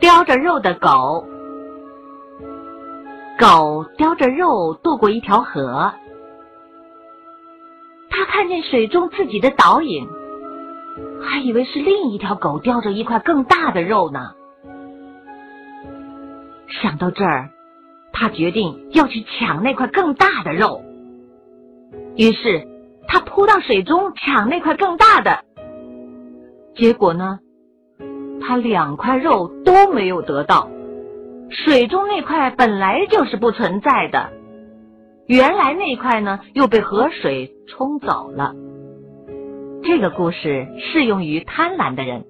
叼着肉的狗，狗叼着肉渡过一条河，它看见水中自己的倒影，还以为是另一条狗叼着一块更大的肉呢。想到这儿，他决定要去抢那块更大的肉。于是，他扑到水中抢那块更大的。结果呢，他两块肉都没有得到。水中那块本来就是不存在的，原来那块呢又被河水冲走了。这个故事适用于贪婪的人。